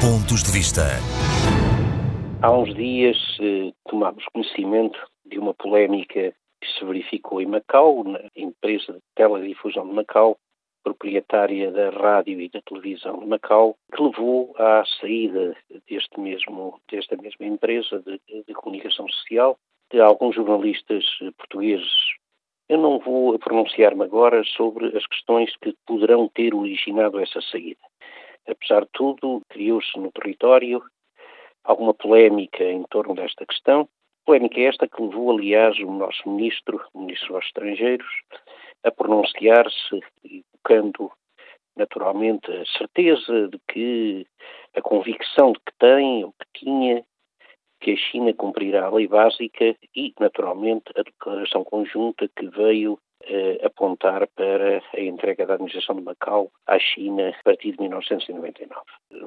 Pontos de Vista. Há uns dias eh, tomámos conhecimento de uma polémica que se verificou em Macau, na empresa de teledifusão de Macau, proprietária da rádio e da televisão de Macau, que levou à saída deste mesmo, desta mesma empresa de, de comunicação social de alguns jornalistas portugueses. Eu não vou pronunciar-me agora sobre as questões que poderão ter originado essa saída. Apesar de tudo, criou-se no território alguma polémica em torno desta questão. Polémica esta que levou, aliás, o nosso ministro, o ministro dos Estrangeiros, a pronunciar-se, evocando naturalmente a certeza de que a convicção de que tem ou que tinha que a China cumprirá a lei básica e, naturalmente, a declaração conjunta que veio apontar para a entrega da administração de Macau à China a partir de 1999.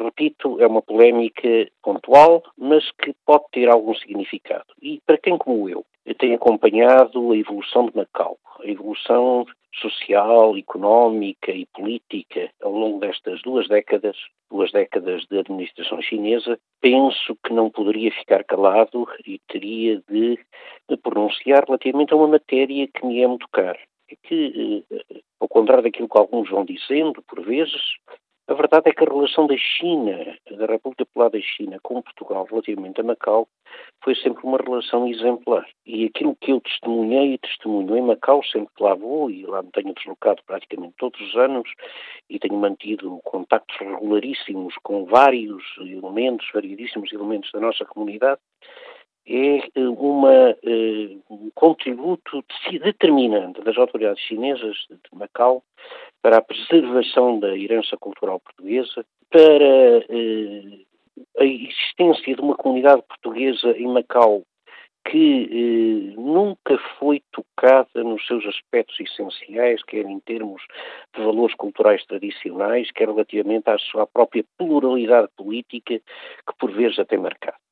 Repito, é uma polémica pontual, mas que pode ter algum significado. E para quem como eu tem acompanhado a evolução de Macau, a evolução social, económica e política ao longo destas duas décadas, duas décadas de administração chinesa, penso que não poderia ficar calado e teria de me pronunciar relativamente a uma matéria que me é muito cara. Que, eh, ao contrário daquilo que alguns vão dizendo, por vezes, a verdade é que a relação da China, da República Popular da China com Portugal relativamente a Macau, foi sempre uma relação exemplar. E aquilo que eu testemunhei e testemunho em Macau, sempre que lá vou, e lá me tenho deslocado praticamente todos os anos, e tenho mantido contactos regularíssimos com vários elementos, variedíssimos elementos da nossa comunidade, é eh, uma, uh, um contributo determinante das autoridades chinesas de Macau para a preservação da herança cultural portuguesa, para uh, a existência de uma comunidade portuguesa em Macau que nunca foi tocada nos seus aspectos essenciais, quer em termos de valores culturais tradicionais, quer relativamente à sua própria pluralidade política, que por vezes até marcada.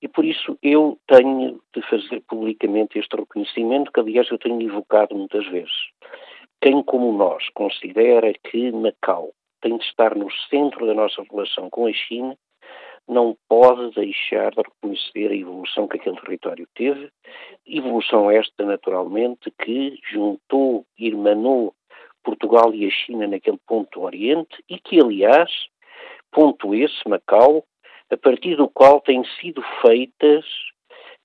E por isso eu tenho de fazer publicamente este reconhecimento, que aliás eu tenho evocado muitas vezes. Quem como nós considera que Macau tem de estar no centro da nossa relação com a China, não pode deixar de reconhecer a evolução que aquele território teve, evolução esta, naturalmente, que juntou, irmanou Portugal e a China naquele ponto do Oriente e que, aliás, ponto esse, Macau, a partir do qual têm sido feitas,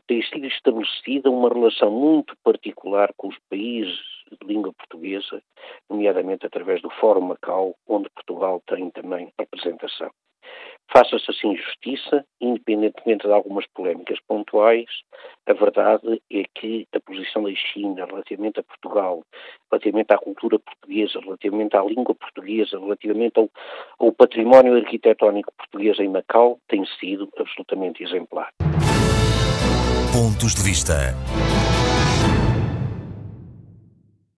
tem sido estabelecida uma relação muito particular com os países de língua portuguesa, nomeadamente através do Fórum Macau, onde Portugal tem também representação. Faça-se assim justiça, independentemente de algumas polémicas pontuais, a verdade é que a posição da China relativamente a Portugal, relativamente à cultura portuguesa, relativamente à língua portuguesa, relativamente ao, ao património arquitetónico português em Macau, tem sido absolutamente exemplar. Pontos de vista.